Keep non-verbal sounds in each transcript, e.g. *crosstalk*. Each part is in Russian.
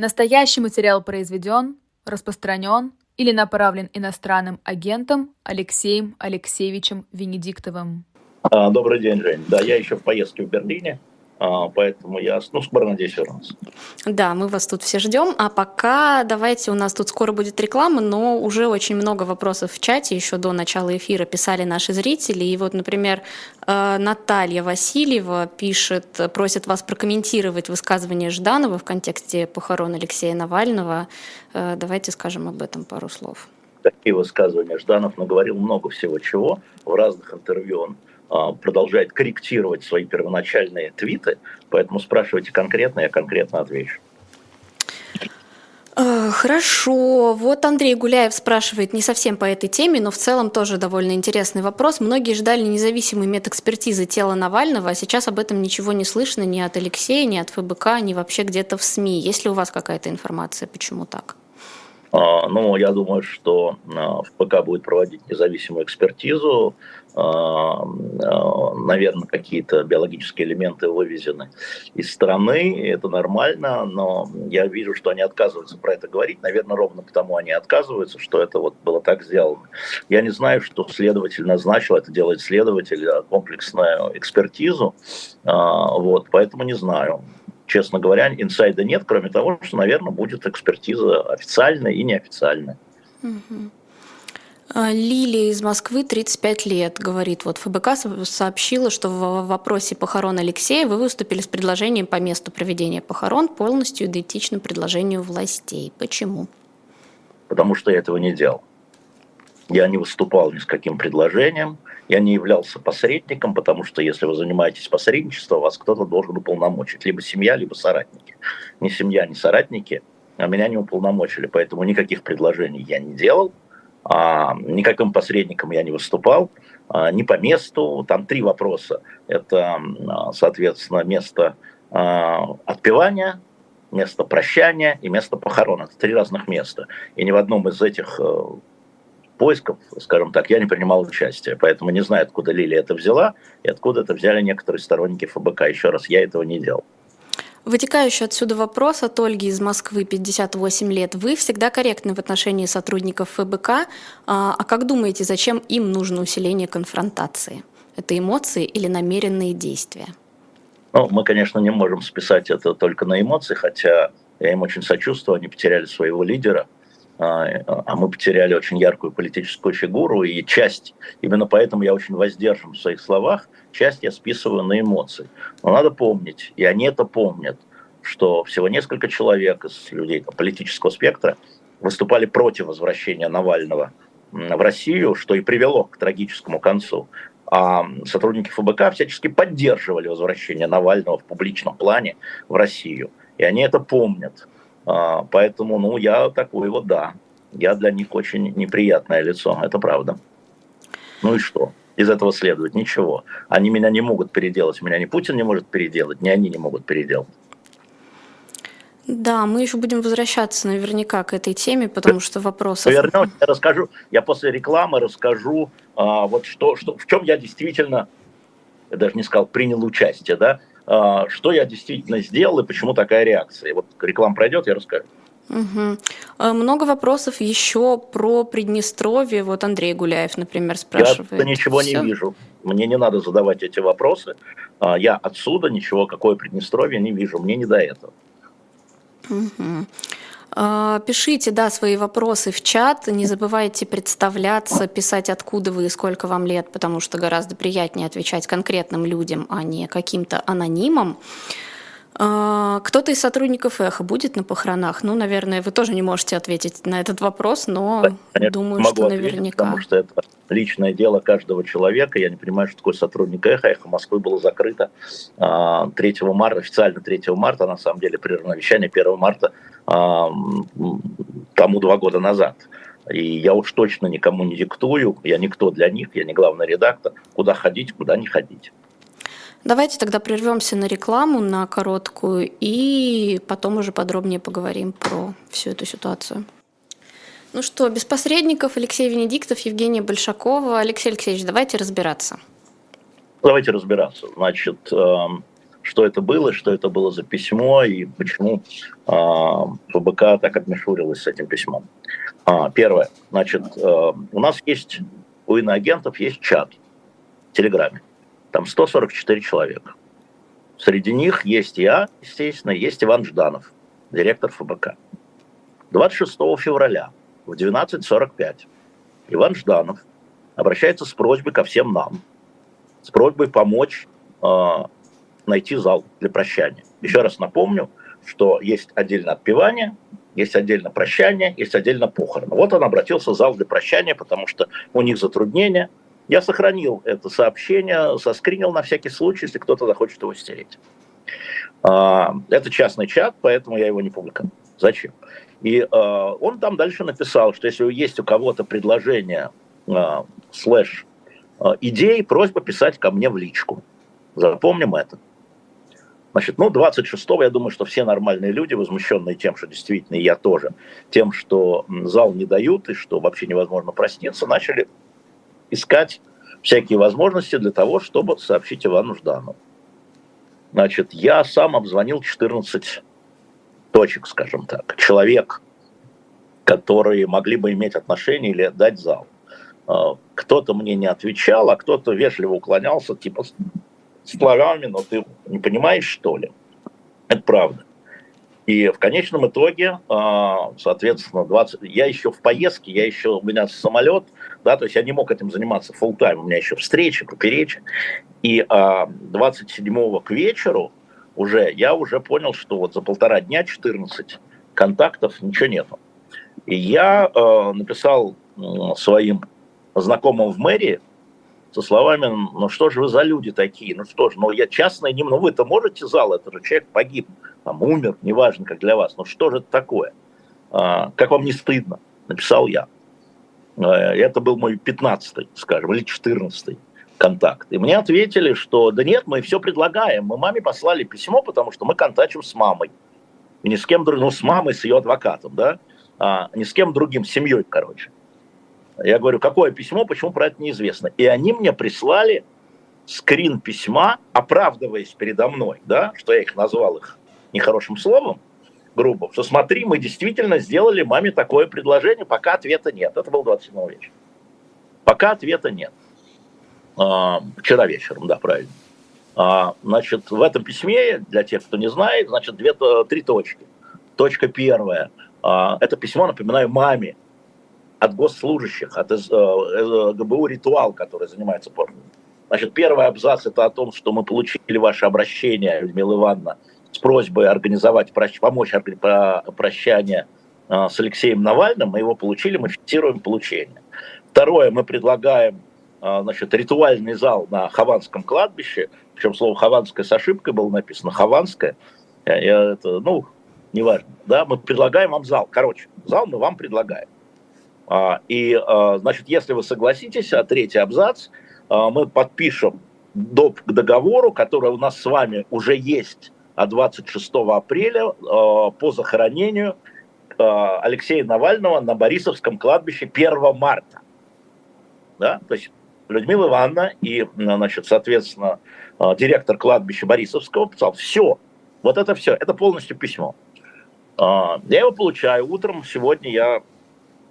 Настоящий материал произведен, распространен или направлен иностранным агентом Алексеем Алексеевичем Венедиктовым. А, добрый день, Жень. Да, я еще в поездке в Берлине. А, поэтому я, ну, скоро надеюсь вернуться. Да, мы вас тут все ждем. А пока давайте, у нас тут скоро будет реклама, но уже очень много вопросов в чате еще до начала эфира писали наши зрители. И вот, например, э, Наталья Васильева пишет, просит вас прокомментировать высказывание Жданова в контексте похорон Алексея Навального. Э, давайте скажем об этом пару слов. Такие высказывания Жданов наговорил много всего чего. В разных интервью он продолжает корректировать свои первоначальные твиты, поэтому спрашивайте конкретно, я конкретно отвечу. А, хорошо. Вот Андрей Гуляев спрашивает не совсем по этой теме, но в целом тоже довольно интересный вопрос. Многие ждали независимой медэкспертизы тела Навального, а сейчас об этом ничего не слышно ни от Алексея, ни от ФБК, ни вообще где-то в СМИ. Есть ли у вас какая-то информация, почему так? А, ну, я думаю, что ФБК будет проводить независимую экспертизу. А, а, наверное, какие-то биологические элементы вывезены из страны, это нормально, но я вижу, что они отказываются про это говорить, наверное, ровно потому они отказываются, что это вот было так сделано. Я не знаю, что следователь назначил, это делает следователь, комплексную экспертизу, вот, поэтому не знаю честно говоря, инсайда нет, кроме того, что, наверное, будет экспертиза официальная и неофициальная. А, Лилия из Москвы, 35 лет, говорит, вот ФБК сообщила, что в вопросе похорон Алексея вы выступили с предложением по месту проведения похорон полностью идентичным предложению властей. Почему? Потому что я этого не делал. Я не выступал ни с каким предложением. Я не являлся посредником, потому что если вы занимаетесь посредничеством, вас кто-то должен уполномочить. Либо семья, либо соратники. Ни семья, ни соратники а меня не уполномочили. Поэтому никаких предложений я не делал. А, никаким посредником я не выступал. А, не по месту. Там три вопроса. Это, соответственно, место а, отпевания, место прощания и место похорон. Это три разных места. И ни в одном из этих э, поисков, скажем так, я не принимал участия. Поэтому не знаю, откуда Лилия это взяла и откуда это взяли некоторые сторонники ФБК. Еще раз, я этого не делал. Вытекающий отсюда вопрос от Ольги из Москвы, 58 лет. Вы всегда корректны в отношении сотрудников ФБК. А, а как думаете, зачем им нужно усиление конфронтации? Это эмоции или намеренные действия? Ну, мы, конечно, не можем списать это только на эмоции, хотя я им очень сочувствую, они потеряли своего лидера – а, а мы потеряли очень яркую политическую фигуру, и часть, именно поэтому я очень воздержан в своих словах, часть я списываю на эмоции. Но надо помнить, и они это помнят, что всего несколько человек из людей политического спектра выступали против возвращения Навального в Россию, что и привело к трагическому концу. А сотрудники ФБК всячески поддерживали возвращение Навального в публичном плане в Россию. И они это помнят. А, поэтому, ну, я такой вот, да. Я для них очень неприятное лицо, это правда. Ну и что? Из этого следует ничего. Они меня не могут переделать, меня ни Путин не может переделать, ни они не могут переделать. Да, мы еще будем возвращаться наверняка к этой теме, потому что вопросы. Вернемся, я расскажу, я после рекламы расскажу, а, вот что, что, в чем я действительно, я даже не сказал, принял участие, да, что я действительно сделал и почему такая реакция. Вот реклама пройдет, я расскажу. Угу. Много вопросов еще про Приднестровье. Вот Андрей Гуляев, например, спрашивает. Я ничего Все? не вижу. Мне не надо задавать эти вопросы. А, я отсюда ничего, какое Приднестровье, не вижу. Мне не до этого. Угу. А, пишите, да, свои вопросы в чат. Не забывайте представляться, писать, откуда вы и сколько вам лет, потому что гораздо приятнее отвечать конкретным людям, а не каким-то анонимам. А, кто-то из сотрудников Эхо будет на похоронах? Ну, наверное, вы тоже не можете ответить на этот вопрос, но Конечно, думаю, что ответить, наверняка. Потому что это личное дело каждого человека. Я не понимаю, что такое сотрудник Эхо. Эхо Москвы было закрыто 3 а, марта, официально 3 марта, на самом деле прервано вещание 1 марта а, тому два года назад. И я уж точно никому не диктую, я никто для них, я не главный редактор, куда ходить, куда не ходить. Давайте тогда прервемся на рекламу, на короткую, и потом уже подробнее поговорим про всю эту ситуацию. Ну что, без посредников Алексей Венедиктов, Евгения Большакова. Алексей Алексеевич, давайте разбираться. Давайте разбираться. Значит, 6 что это было, что это было за письмо и почему э, ФБК так отмешурилась с этим письмом. А, первое, значит, э, у нас есть, у иноагентов есть чат в Телеграме. Там 144 человека. Среди них есть я, естественно, есть Иван Жданов, директор ФБК. 26 февраля в 12.45 Иван Жданов обращается с просьбой ко всем нам, с просьбой помочь э, найти зал для прощания. Еще раз напомню, что есть отдельно отпевание, есть отдельно прощание, есть отдельно похороны. Вот он обратился в зал для прощания, потому что у них затруднения. Я сохранил это сообщение, соскринил на всякий случай, если кто-то захочет его стереть. А, это частный чат, поэтому я его не публиковал. Зачем? И а, он там дальше написал, что если есть у кого-то предложение а, слэш идей, просьба писать ко мне в личку. Запомним это. Значит, ну, 26-го, я думаю, что все нормальные люди, возмущенные тем, что действительно и я тоже, тем, что зал не дают и что вообще невозможно проститься, начали искать всякие возможности для того, чтобы сообщить Ивану Жданову. Значит, я сам обзвонил 14 точек, скажем так, человек, которые могли бы иметь отношение или дать зал. А, кто-то мне не отвечал, а кто-то вежливо уклонялся, типа, словами, но ты не понимаешь, что ли? Это правда. И в конечном итоге, а, соответственно, 20... я еще в поездке, я еще, у меня самолет, да, то есть я не мог этим заниматься full тайм у меня еще встречи, поперечи. И 27-го к вечеру уже, я уже понял, что вот за полтора дня 14 контактов, ничего нету. И я э, написал своим знакомым в мэрии, со словами, ну что же вы за люди такие, ну что же, ну я частный, не, ну вы-то можете зал, это же человек погиб, там умер, неважно как для вас, ну что же это такое, а, как вам не стыдно, написал я. А, это был мой 15 скажем, или 14 контакт. И мне ответили, что да нет, мы все предлагаем, мы маме послали письмо, потому что мы контачим с мамой. И ни с кем другим, ну с мамой, с ее адвокатом, да, а, ни с кем другим, с семьей, короче. Я говорю, какое письмо, почему про это неизвестно. И они мне прислали скрин письма, оправдываясь передо мной, да, что я их назвал их нехорошим словом, грубо, что смотри, мы действительно сделали маме такое предложение, пока ответа нет. Это был 27 вечера. Пока ответа нет. А, вчера вечером, да, правильно. А, значит, в этом письме, для тех, кто не знает, значит, две, три точки. Точка первая. А, это письмо, напоминаю, маме, от госслужащих, от э, э, ГБУ «Ритуал», который занимается порно. Значит, первый абзац – это о том, что мы получили ваше обращение, Людмила Ивановна, с просьбой организовать, помочь прощание с Алексеем Навальным. Мы его получили, мы фиксируем получение. Второе, мы предлагаем значит, ритуальный зал на Хованском кладбище, причем слово «хованское» с ошибкой было написано «хованское». Я, это, ну, неважно. Да, мы предлагаем вам зал. Короче, зал мы вам предлагаем. А, и, а, значит, если вы согласитесь, а третий абзац, а, мы подпишем доп. к договору, который у нас с вами уже есть от 26 апреля по захоронению Алексея Навального на Борисовском кладбище 1 марта. Да? То есть Людмила Ивановна и, значит, соответственно, директор кладбища Борисовского писал, все, вот это все, это полностью письмо. Я его получаю утром, сегодня я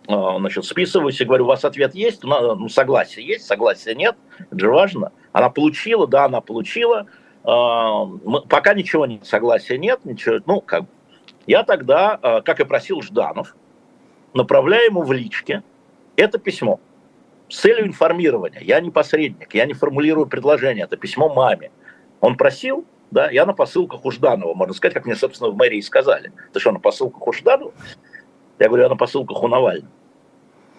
а, значит, списываюсь и говорю, у вас ответ есть? Ну, согласие есть, согласия нет, это же важно. Она получила, да, она получила. А, пока ничего нет, согласия нет, ничего, ну, как Я тогда, а, как и просил Жданов, направляю ему в личке это письмо с целью информирования. Я не посредник, я не формулирую предложение, это письмо маме. Он просил, да, я на посылках у Жданова, можно сказать, как мне, собственно, в мэрии сказали. Ты что, на посылках у Жданова? Я говорю, я на посылках у Навального.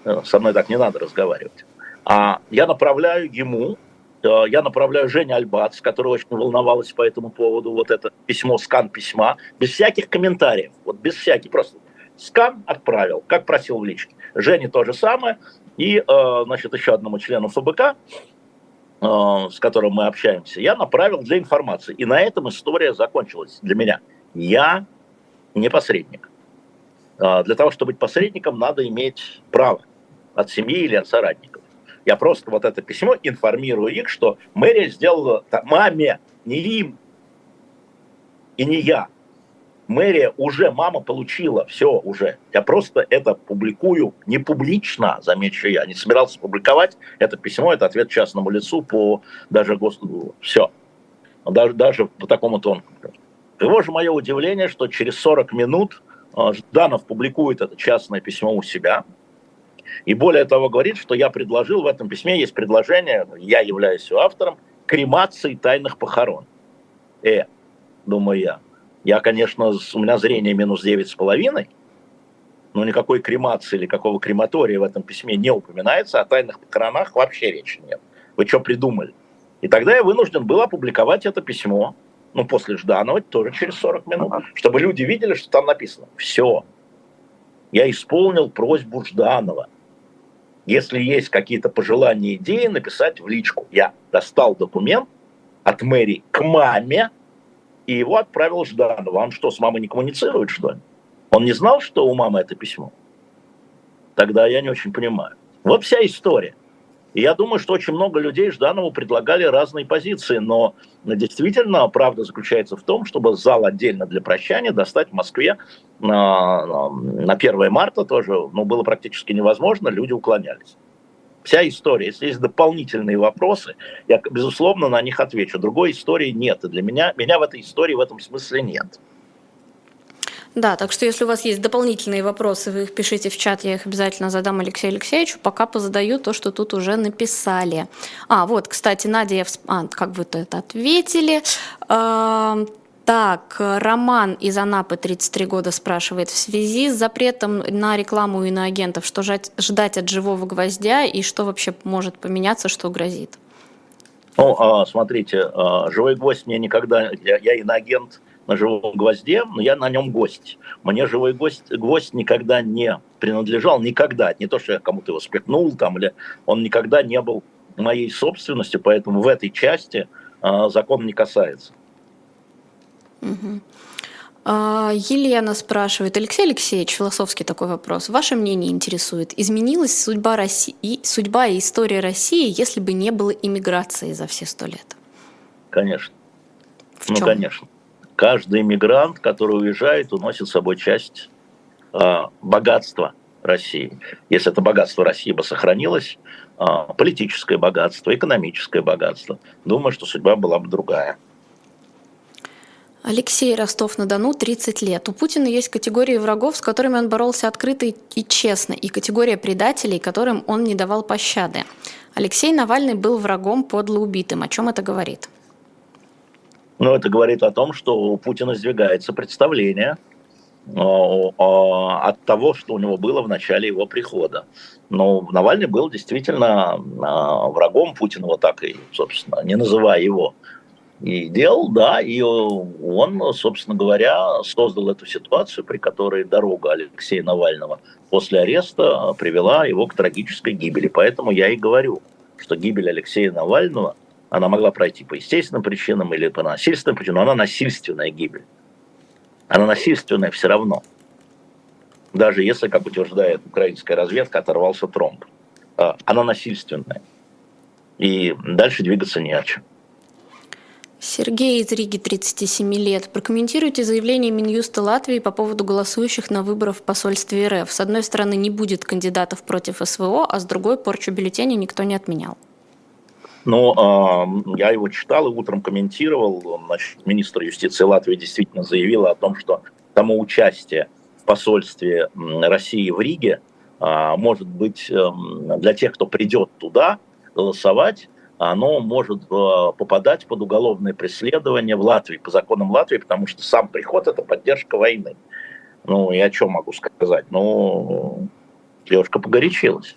Э, со мной так не надо разговаривать. А я направляю ему, э, я направляю Жене Альбац, которая очень волновалась по этому поводу, вот это письмо, скан письма, без всяких комментариев, вот без всяких, просто скан отправил, как просил в личке. Жене то же самое, и, э, значит, еще одному члену ФБК, с которым мы общаемся, я направил для информации. И на этом история закончилась для меня. Я не посредник. Для того, чтобы быть посредником, надо иметь право от семьи или от соратников. Я просто вот это письмо информирую их, что мэрия сделала маме, не им, и не я. Мэрия уже, мама получила, все уже. Я просто это публикую не публично, замечу я, не собирался публиковать это письмо, это ответ частному лицу по даже Господу. Все. Даже, даже по такому тону. Его же мое удивление, что через 40 минут а, Жданов публикует это частное письмо у себя, и более того говорит, что я предложил в этом письме, есть предложение, я являюсь его автором, кремации тайных похорон. Э, думаю я, я, конечно, у меня зрение минус девять с половиной, но никакой кремации или какого крематория в этом письме не упоминается, о тайных похоронах вообще речи нет. Вы что придумали? И тогда я вынужден был опубликовать это письмо, ну, после Жданова, тоже через 40 минут, чтобы люди видели, что там написано. Все. Я исполнил просьбу Жданова. Если есть какие-то пожелания, идеи, написать в личку. Я достал документ от мэрии к маме, и его отправил Жданов. Он что, с мамой не коммуницирует, что ли? Он не знал, что у мамы это письмо? Тогда я не очень понимаю. Вот вся история. И я думаю, что очень много людей Жданову предлагали разные позиции, но действительно правда заключается в том, чтобы зал отдельно для прощания достать в Москве на, на 1 марта тоже, ну, было практически невозможно, люди уклонялись вся история. Если есть дополнительные вопросы, я, безусловно, на них отвечу. Другой истории нет. И для меня, меня в этой истории в этом смысле нет. Да, так что если у вас есть дополнительные вопросы, вы их пишите в чат, я их обязательно задам Алексею Алексеевичу, пока позадаю то, что тут уже написали. А, вот, кстати, Надя, я всп... а, как вы это ответили. Так, Роман из Анапы, 33 года, спрашивает, в связи с запретом на рекламу и на агентов, что ждать от живого гвоздя и что вообще может поменяться, что грозит? Ну, а, смотрите, а, живой гвоздь мне никогда, я, я иноагент на живом гвозде, но я на нем гость. Мне живой гость, гвоздь никогда не принадлежал, никогда. Не то, что я кому-то его спихнул там, или он никогда не был моей собственностью, поэтому в этой части а, закон не касается. Угу. Елена спрашивает, Алексей Алексеевич, философский такой вопрос. Ваше мнение интересует, изменилась судьба, России, судьба и история России, если бы не было иммиграции за все сто лет? Конечно. В ну, чем? конечно. Каждый иммигрант, который уезжает, уносит с собой часть э, богатства России. Если это богатство России бы сохранилось, э, политическое богатство, экономическое богатство, думаю, что судьба была бы другая. Алексей Ростов-на-Дону, 30 лет. У Путина есть категории врагов, с которыми он боролся открыто и честно, и категория предателей, которым он не давал пощады. Алексей Навальный был врагом подло убитым. О чем это говорит? Ну, это говорит о том, что у Путина сдвигается представление от того, что у него было в начале его прихода. Но Навальный был действительно а, врагом Путина, вот так и, собственно, не называя его и делал, да, и он, собственно говоря, создал эту ситуацию, при которой дорога Алексея Навального после ареста привела его к трагической гибели. Поэтому я и говорю, что гибель Алексея Навального, она могла пройти по естественным причинам или по насильственным причинам, но она насильственная гибель. Она насильственная все равно. Даже если, как утверждает украинская разведка, оторвался тромб. А, она насильственная. И дальше двигаться не о чем. Сергей из Риги, 37 лет. Прокомментируйте заявление Минюста Латвии по поводу голосующих на выборах в посольстве РФ. С одной стороны, не будет кандидатов против СВО, а с другой, порчу бюллетеней никто не отменял. Ну, э, я его читал и утром комментировал. Значит, министр юстиции Латвии действительно заявила о том, что само участие в посольстве России в Риге э, может быть э, для тех, кто придет туда голосовать, оно может э, попадать под уголовное преследование в Латвии, по законам Латвии, потому что сам приход – это поддержка войны. Ну, и о чем могу сказать? Ну, девушка погорячилась,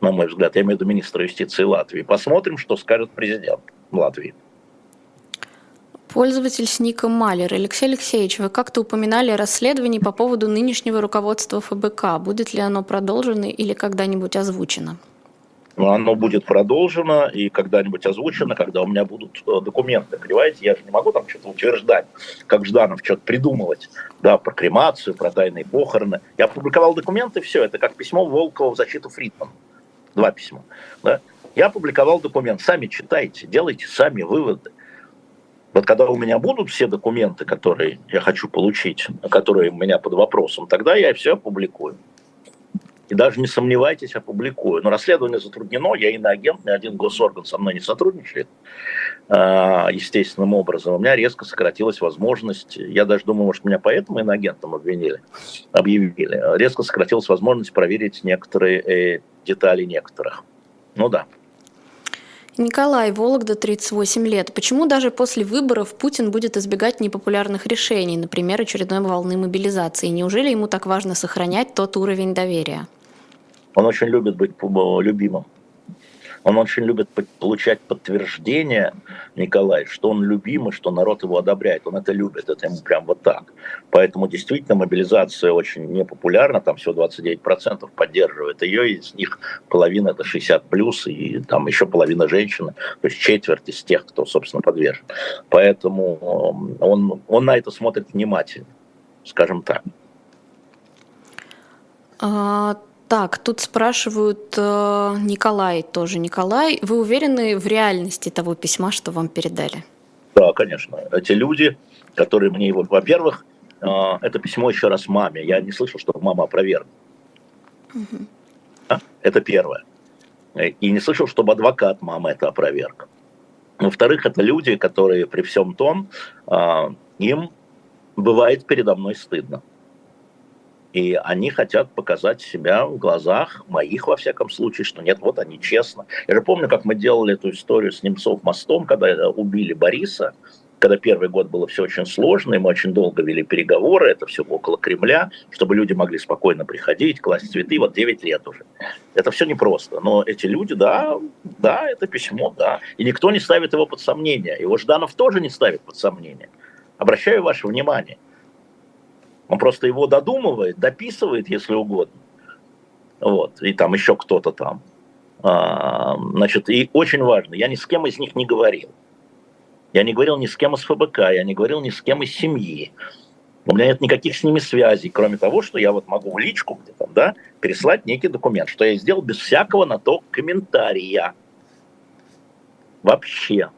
на мой взгляд. Я имею в виду министра юстиции Латвии. Посмотрим, что скажет президент Латвии. Пользователь с ником Малер. Алексей Алексеевич, вы как-то упоминали расследование по поводу нынешнего руководства ФБК. Будет ли оно продолжено или когда-нибудь озвучено? Но оно будет продолжено и когда-нибудь озвучено, когда у меня будут э, документы, понимаете? Я же не могу там что-то утверждать, как Жданов, что-то придумывать, да, про кремацию, про тайные похороны. Я опубликовал документы, все, это как письмо Волкова в защиту Фридмана. Два письма, да. Я опубликовал документ, сами читайте, делайте сами выводы. Вот когда у меня будут все документы, которые я хочу получить, которые у меня под вопросом, тогда я все опубликую. И даже не сомневайтесь, опубликую. Но расследование затруднено, я иноагент, ни один госорган со мной не сотрудничает а, естественным образом. У меня резко сократилась возможность, я даже думаю, может, меня поэтому иноагентом обвинили, объявили, резко сократилась возможность проверить некоторые э, детали некоторых. Ну да. Николай, Вологда, 38 лет. Почему даже после выборов Путин будет избегать непопулярных решений, например, очередной волны мобилизации? Неужели ему так важно сохранять тот уровень доверия? Он очень любит быть любимым. Он очень любит получать подтверждение, Николай, что он любимый, что народ его одобряет. Он это любит, это ему прям вот так. Поэтому действительно мобилизация очень непопулярна, там всего 29% поддерживает ее, из них половина это 60 плюс, и там еще половина женщины, то есть четверть из тех, кто, собственно, подвержен. Поэтому он, он на это смотрит внимательно, скажем так. А, так, тут спрашивают э, Николай тоже. Николай, вы уверены в реальности того письма, что вам передали? Да, конечно. Эти люди, которые мне его... Во-первых, э, это письмо еще раз маме. Я не слышал, что мама опровергла. Угу. А? Это первое. И не слышал, чтобы адвокат мамы это опроверг. Во-вторых, это люди, которые при всем том, э, им бывает передо мной стыдно. И они хотят показать себя в глазах моих, во всяком случае, что нет, вот они честно. Я же помню, как мы делали эту историю с Немцов мостом, когда убили Бориса, когда первый год было все очень сложно, и мы очень долго вели переговоры, это все около Кремля, чтобы люди могли спокойно приходить, класть цветы, вот 9 лет уже. Это все непросто, но эти люди, да, да, это письмо, да, и никто не ставит его под сомнение, его Жданов тоже не ставит под сомнение. Обращаю ваше внимание – он просто его додумывает, дописывает, если угодно. Вот, и там еще кто-то там. А, значит, и очень важно, я ни с кем из них не говорил. Я не говорил ни с кем из ФБК, я не говорил ни с кем из семьи. У меня нет никаких с ними связей, кроме того, что я вот могу в личку где то да, переслать некий документ, что я сделал без всякого на то комментария. Вообще.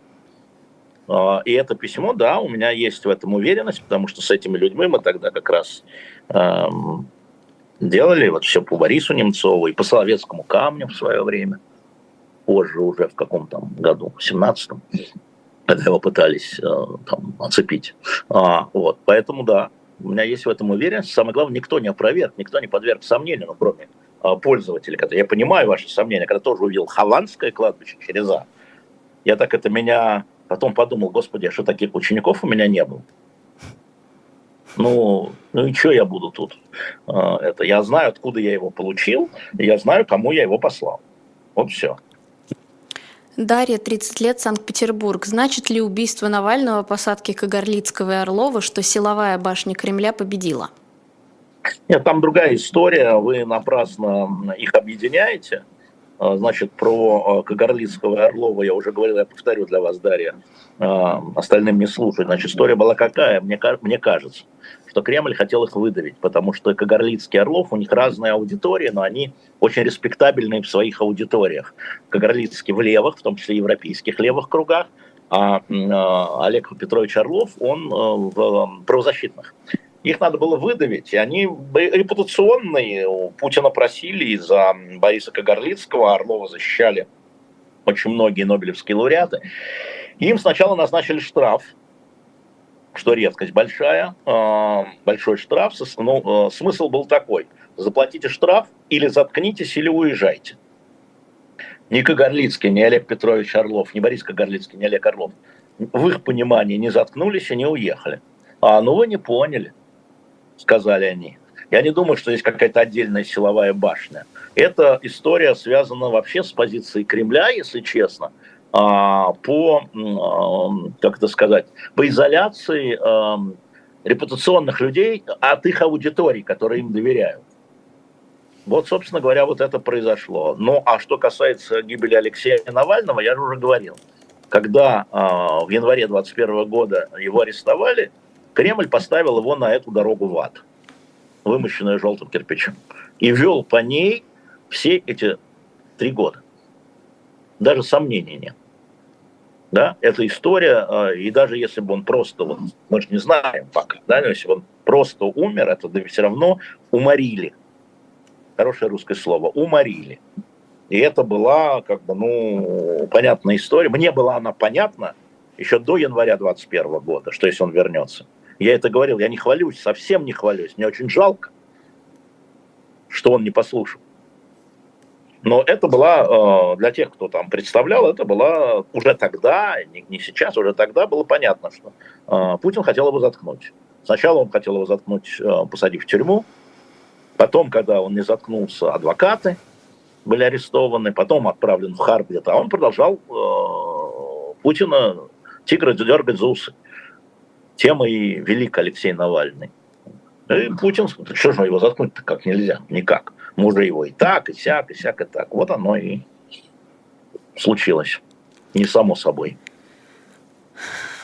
А, и это письмо, да, у меня есть в этом уверенность, потому что с этими людьми мы тогда как раз эм, делали вот все по Борису Немцову и по Соловецкому камню в свое время. Позже уже в каком там году, в 17-м, когда его пытались э, там, оцепить. А, вот, поэтому да, у меня есть в этом уверенность. Самое главное, никто не опроверг, никто не подверг сомнению, ну, кроме э, пользователей. Я понимаю ваши сомнения, когда тоже увидел Хованское кладбище через А. Я так это меня Потом подумал, господи, а что таких учеников у меня не было? Ну, ну и что я буду тут? А, это я знаю, откуда я его получил, и я знаю, кому я его послал. Вот все. Дарья, 30 лет, Санкт-Петербург. Значит ли убийство Навального, посадки Кагарлицкого и Орлова, что силовая башня Кремля победила? Нет, там другая история. Вы напрасно их объединяете. А, значит, про а, Кагарлицкого и Орлова я уже говорил, я повторю для вас, Дарья, а, остальным не слушать. Значит, история была какая? Мне, мне кажется, что Кремль хотел их выдавить, потому что Кагарлицкий и Орлов, у них разная аудитория, но они очень респектабельные в своих аудиториях. Кагарлицкий в левых, в том числе европейских левых кругах, а Олег Петрович Орлов, он в правозащитных. Их надо было выдавить, и они репутационные. У Путина просили из-за Бориса Кагарлицкого, Орлова защищали очень многие нобелевские лауреаты. Им сначала назначили штраф, что редкость большая, а, большой штраф. Ну, а, смысл был такой, заплатите штраф или заткнитесь, или уезжайте. Ни Кагарлицкий, ни Олег Петрович Орлов, ни Борис Кагарлицкий, ни Олег Орлов в их понимании не заткнулись и не уехали. А, ну вы не поняли сказали они. Я не думаю, что есть какая-то отдельная силовая башня. Эта история связана вообще с позицией Кремля, если честно, а, по, а, как это сказать, по изоляции а, репутационных людей от их аудитории, которые им доверяют. Вот, собственно говоря, вот это произошло. Ну, а что касается гибели Алексея Навального, я же уже говорил. Когда в январе 2021 года его арестовали, Кремль поставил его на эту дорогу в ад, вымощенную желтым кирпичом, и вел по ней все эти три года. Даже сомнений нет. Да, эта история, э, и даже если бы он просто, вот, мы же не знаем пока, да, если бы он просто умер, это да, все равно уморили. Хорошее русское слово, уморили. И это была, как бы, ну, понятная история. Мне была она понятна еще до января 2021 года, что если он вернется. Я это говорил, я не хвалюсь, совсем не хвалюсь. Мне очень жалко, что он не послушал. Но это была, э, для тех, кто там представлял, это была уже тогда, не сейчас, уже тогда было понятно, что э, Путин хотел его заткнуть. Сначала он хотел его заткнуть, э, посадив в тюрьму. Потом, когда он не заткнулся, адвокаты были арестованы. Потом отправлен в Харп где-то. А он продолжал Путина тигра дергать за усы. Тема и велик Алексей Навальный. И Путин, что же его заткнуть-то как нельзя? Никак. Можно его и так, и сяк, и сяк, и так. Вот оно и случилось. Не само собой.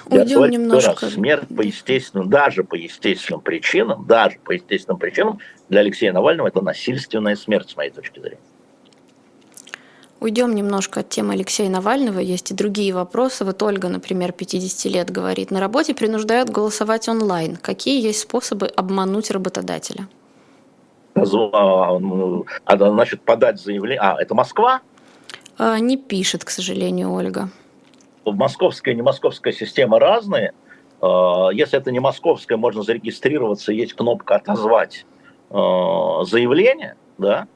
Уйдем немножко. Раз, смерть по естественным, даже по естественным причинам, даже по естественным причинам для Алексея Навального это насильственная смерть, с моей точки зрения. Уйдем немножко от темы Алексея Навального. Есть и другие вопросы. Вот Ольга, например, 50 лет говорит, на работе принуждают голосовать онлайн. Какие есть способы обмануть работодателя? Ну, значит, подать заявление. А, это Москва? А, не пишет, к сожалению, Ольга. Московская и не московская система разные. А, если это не московская, можно зарегистрироваться, есть кнопка «Отозвать а, заявление», да,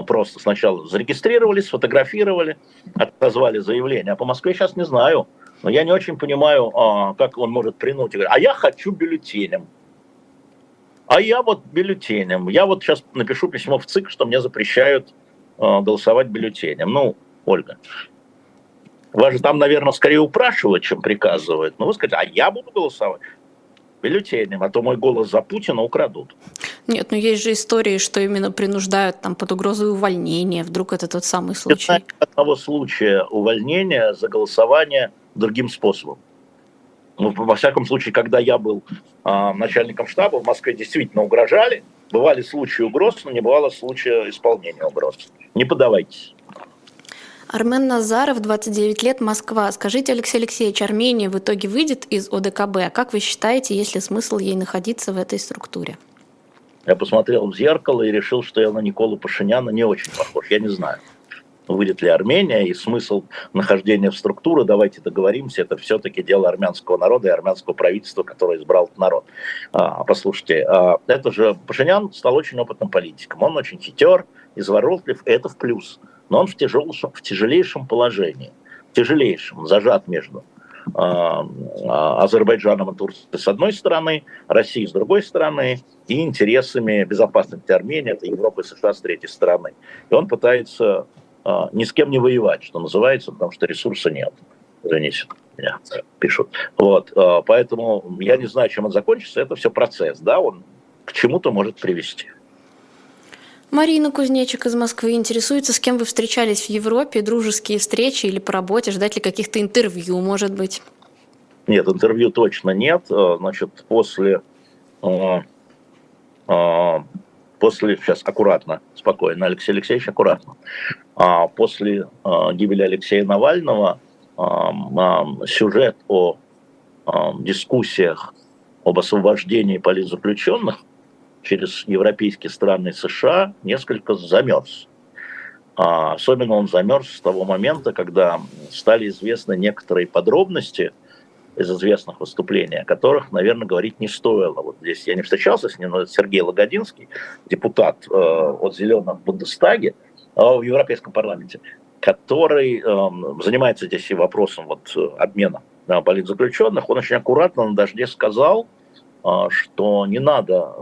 просто сначала зарегистрировали, сфотографировали, отозвали заявление. А по Москве сейчас не знаю. Но я не очень понимаю, а, как он может принуть. А я хочу бюллетенем. А я вот бюллетенем. Я вот сейчас напишу письмо в ЦИК, что мне запрещают а, голосовать бюллетенем. Ну, Ольга, вас же там, наверное, скорее упрашивают, чем приказывают. Но вы скажете, а я буду голосовать бюллетенем, а то мой голос за Путина украдут. Нет, ну есть же истории, что именно принуждают там под угрозой увольнения. Вдруг это тот самый случай? Нет одного случая увольнения за голосование другим способом. Ну, во всяком случае, когда я был а, начальником штаба, в Москве действительно угрожали. Бывали случаи угроз, но не бывало случая исполнения угроз. Не подавайтесь. Армен Назаров, 29 лет, Москва. Скажите, Алексей Алексеевич, Армения в итоге выйдет из ОДКБ? Как вы считаете, есть ли смысл ей находиться в этой структуре? Я посмотрел в зеркало и решил, что я на Николу Пашиняна не очень похож. Я не знаю, выйдет ли Армения и смысл нахождения в структуре. Давайте договоримся, это все-таки дело армянского народа и армянского правительства, которое избрал народ. А, послушайте, а, это же Пашинян стал очень опытным политиком. Он очень хитер, изворотлив, это в плюс – но он в, тяжелейшем, в тяжелейшем положении, в тяжелейшем, зажат между а, а, Азербайджаном и Турцией с одной стороны, Россией с другой стороны, и интересами безопасности Армении, это Европы и США с третьей стороны. И он пытается а, ни с кем не воевать, что называется, потому что ресурса нет. Извините, меня пишут. Вот, поэтому я не знаю, чем он закончится, это все процесс, да, он к чему-то может привести. Марина Кузнечик из Москвы интересуется, с кем вы встречались в Европе, дружеские встречи или по работе, ждать ли каких-то интервью, может быть? Нет, интервью точно нет. Э, значит, после, э, э, после сейчас аккуратно, спокойно, Алексей Алексеевич, аккуратно. А после гибели Алексея Навального сюжет о дискуссиях об освобождении политзаключенных через европейские страны США несколько замерз. А особенно он замерз с того момента, когда стали известны некоторые подробности из известных выступлений, о которых, наверное, говорить не стоило. Вот здесь я не встречался с ним, но это Сергей Логодинский, депутат э, от «Зеленых» в Бундестаге, э, в Европейском парламенте, который э, занимается здесь и вопросом вот, обмена да, политзаключенных. Он очень аккуратно на дожде сказал, э, что не надо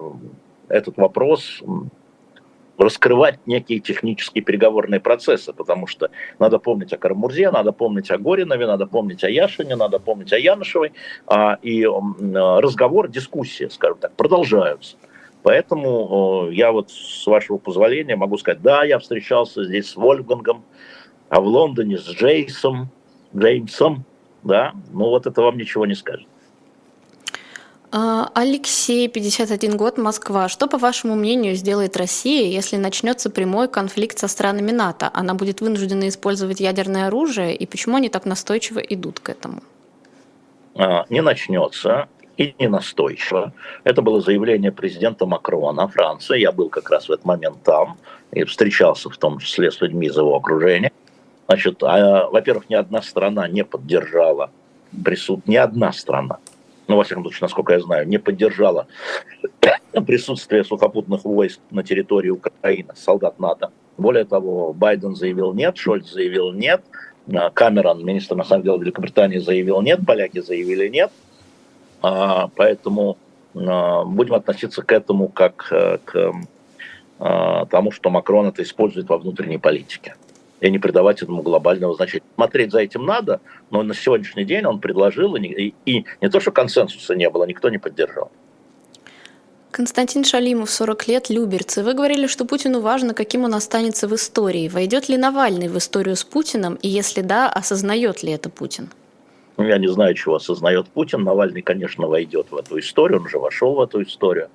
этот вопрос раскрывать некие технические переговорные процессы, потому что надо помнить о Карамурзе, надо помнить о Горинове, надо помнить о Яшине, надо помнить о Янышевой, а, и разговор, дискуссия, скажем так, продолжаются. Поэтому я вот, с вашего позволения, могу сказать, да, я встречался здесь с Вольфгангом, а в Лондоне с Джейсом, Джеймсом, да, но вот это вам ничего не скажет. А, Алексей, 51 год, Москва. Что, по вашему мнению, сделает Россия, если начнется прямой конфликт со странами НАТО? Она будет вынуждена использовать ядерное оружие, и почему они так настойчиво идут к этому? А, не начнется и не настойчиво. Это было заявление президента Макрона Франции. Я был как раз в этот момент там и встречался в том числе с людьми из его окружения. Значит, а, во-первых, ни одна страна не поддержала присут, ни одна страна ну, во всяком случае, насколько я знаю, не поддержала *coughs* присутствие сухопутных войск на территории Украины, солдат НАТО. Более того, Байден заявил нет, Шольц заявил нет, а, Камерон, министр иностранных дел Великобритании, заявил нет, поляки заявили нет. А, поэтому а, будем относиться к этому как э, к тому, что Макрон это использует во внутренней политике и не придавать этому глобального значения. Смотреть за этим надо, но на сегодняшний день он предложил, и, и, и не то, что консенсуса не было, никто не поддержал. Константин Шалимов, 40 лет, Люберцы. Вы говорили, что Путину важно, каким он останется в истории. Войдет ли Навальный в историю с Путиным, и если да, осознает ли это Путин? Ну, я не знаю, чего осознает Путин. Навальный, конечно, войдет в эту историю, он уже вошел в эту историю.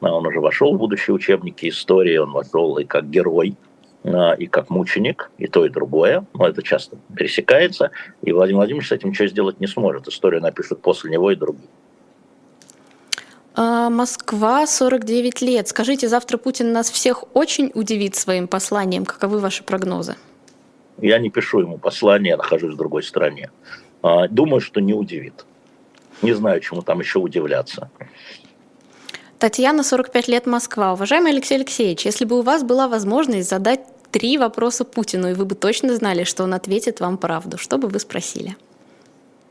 Он уже вошел в будущие учебники истории, он вошел и как герой, а, и как мученик, и то, и другое, но это часто пересекается, и Владимир Владимирович с этим ничего сделать не сможет. Историю напишут после него и другие. А, Москва, 49 лет. Скажите, завтра Путин нас всех очень удивит своим посланием. Каковы ваши прогнозы? Я не пишу ему послание, я нахожусь в другой стране. А, думаю, что не удивит. Не знаю, чему там еще удивляться. Татьяна, 45 лет, Москва. Уважаемый Алексей Алексеевич, если бы у вас была возможность задать три вопроса Путину, и вы бы точно знали, что он ответит вам правду, что бы вы спросили?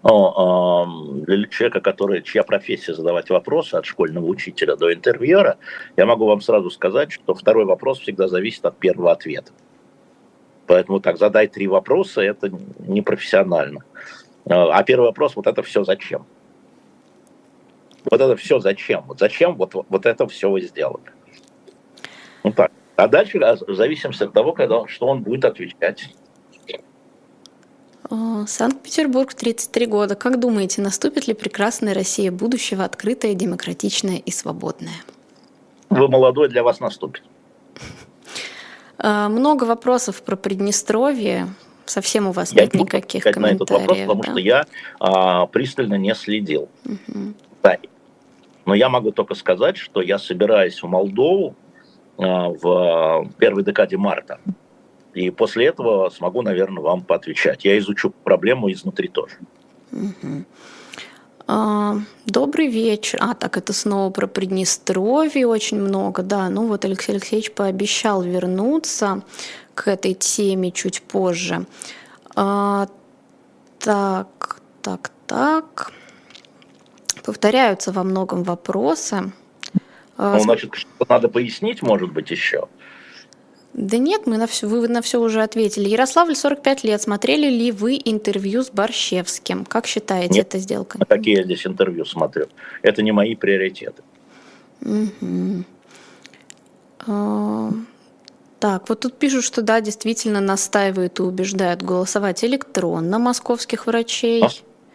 О, для человека, который, чья профессия задавать вопросы от школьного учителя до интервьюера, я могу вам сразу сказать, что второй вопрос всегда зависит от первого ответа. Поэтому так, задай три вопроса, это непрофессионально. А первый вопрос, вот это все зачем? Вот это все зачем? Вот зачем вот, вот это все вы сделали? Ну так. А дальше в зависимости от того, когда, что он будет отвечать. Санкт-Петербург, 33 года. Как думаете, наступит ли прекрасная Россия будущего, открытая, демократичная и свободная? Вы молодой, для вас наступит. А, много вопросов про Приднестровье. Совсем у вас я нет никаких комментариев. на этот вопрос, потому да? что я а, пристально не следил. Угу. Да. Но я могу только сказать, что я собираюсь в Молдову а, в первой декаде марта. И после этого смогу, наверное, вам поотвечать. Я изучу проблему изнутри тоже. А, добрый вечер. А, так это снова про Приднестровье очень много. Да, ну вот Алексей Алексеевич пообещал вернуться к этой теме чуть позже. А, так, так, так повторяются во многом вопросы. Ну, значит, что надо пояснить, может быть, еще? Да нет, мы на все, вы на все уже ответили. Ярославль, 45 лет. Смотрели ли вы интервью с Борщевским? Как считаете, нет, эта сделка? А какие я здесь интервью смотрю? Это не мои приоритеты. Угу. А, так, вот тут пишут, что да, действительно настаивают и убеждают голосовать электронно московских врачей. А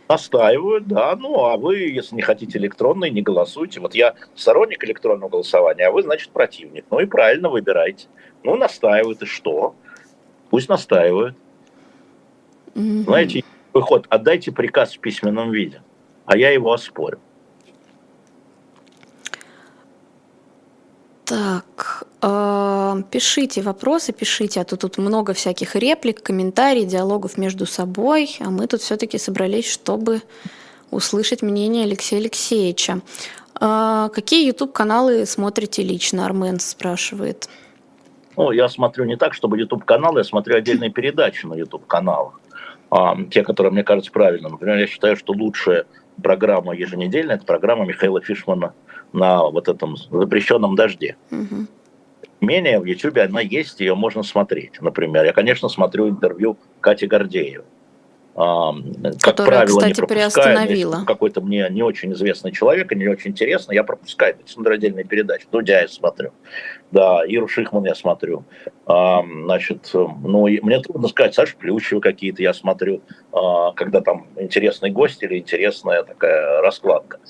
Настаивают, да. Ну, а вы, если не хотите электронный, не голосуйте. Вот я сторонник электронного голосования, а вы, значит, противник. Ну и правильно выбирайте. Ну, настаивают, и что? Пусть настаивают. Mm-hmm. Знаете, выход, отдайте приказ в письменном виде, а я его оспорю. Так, э, пишите вопросы, пишите, а то тут много всяких реплик, комментариев, диалогов между собой, а мы тут все-таки собрались, чтобы услышать мнение Алексея Алексеевича. Э, какие YouTube-каналы смотрите лично, Армен спрашивает. Ну, я смотрю не так, чтобы YouTube-каналы, я смотрю отдельные передачи на YouTube-каналах. А, те, которые мне кажутся правильными. Например, я считаю, что лучшая программа еженедельная – это программа Михаила Фишмана на вот этом запрещенном дожде. Угу. Менее в YouTube она есть, ее можно смотреть. Например, я, конечно, смотрю интервью Кати Гордеевой. Как Которая, правило, кстати, не приостановила. Какой-то мне не очень известный человек, и не очень интересно, я пропускаю. Это смотрю отдельные передачи. Дудя я смотрю. Да, Иру Шихман я смотрю. А, значит, ну, мне трудно сказать, Саша Плющева какие-то я смотрю, а, когда там интересный гость или интересная такая раскладка.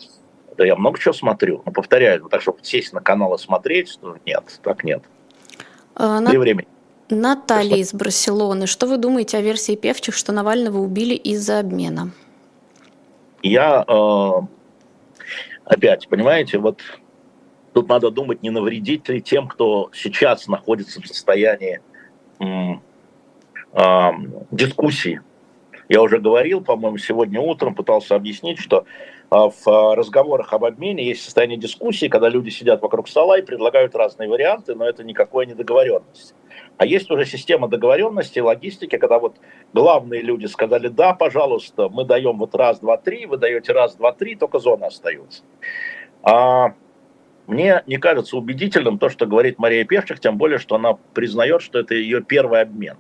Да я много чего смотрю. Но повторяю, ну, так чтобы сесть на канал и смотреть, ну, нет, так нет. А, на... времени. Наталья из Барселоны. Что вы думаете о версии певчих, что Навального убили из-за обмена? Я э, опять, понимаете, вот тут надо думать, не навредить ли тем, кто сейчас находится в состоянии э, э, дискуссии. Я уже говорил, по-моему, сегодня утром пытался объяснить, что а, в а, разговорах об обмене есть состояние дискуссии, когда люди сидят вокруг стола и предлагают разные варианты, но это никакой не договоренность. А есть уже система договоренности, логистики, когда вот главные люди сказали, да, пожалуйста, мы даем вот раз, два, три, вы даете раз, два, три, только зона остается. А мне не кажется убедительным то, что говорит Мария Певчих, тем более, что она признает, что это ее первый обмен.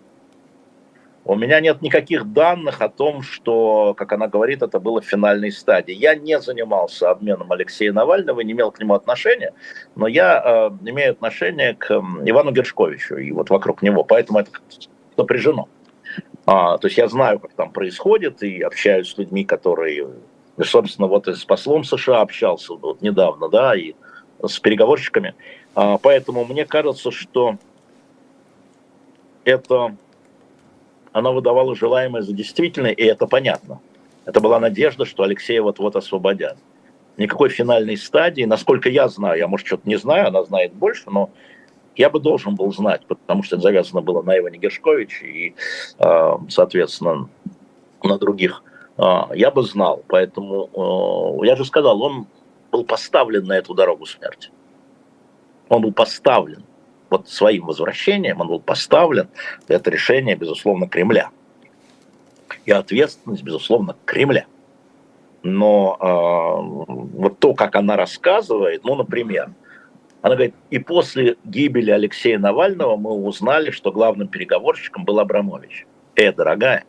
У меня нет никаких данных о том, что, как она говорит, это было в финальной стадии. Я не занимался обменом Алексея Навального, не имел к нему отношения, но я э, имею отношение к э, Ивану Гершковичу и вот вокруг него, поэтому это напряжено. А, то есть я знаю, как там происходит, и общаюсь с людьми, которые, собственно, вот с послом США общался вот недавно, да, и с переговорщиками. А, поэтому мне кажется, что это она выдавала желаемое за действительное, и это понятно. Это была надежда, что Алексея вот-вот освободят. Никакой финальной стадии, насколько я знаю, я, может, что-то не знаю, она знает больше, но я бы должен был знать, потому что это завязано было на Иване Гершковиче и, а, соответственно, на других. А, я бы знал, поэтому а, я же сказал, он был поставлен на эту дорогу смерти. Он был поставлен вот своим возвращением он был поставлен, это решение, безусловно, Кремля. И ответственность, безусловно, Кремля. Но э, вот то, как она рассказывает, ну, например, она говорит, и после гибели Алексея Навального мы узнали, что главным переговорщиком был Абрамович. Э, дорогая,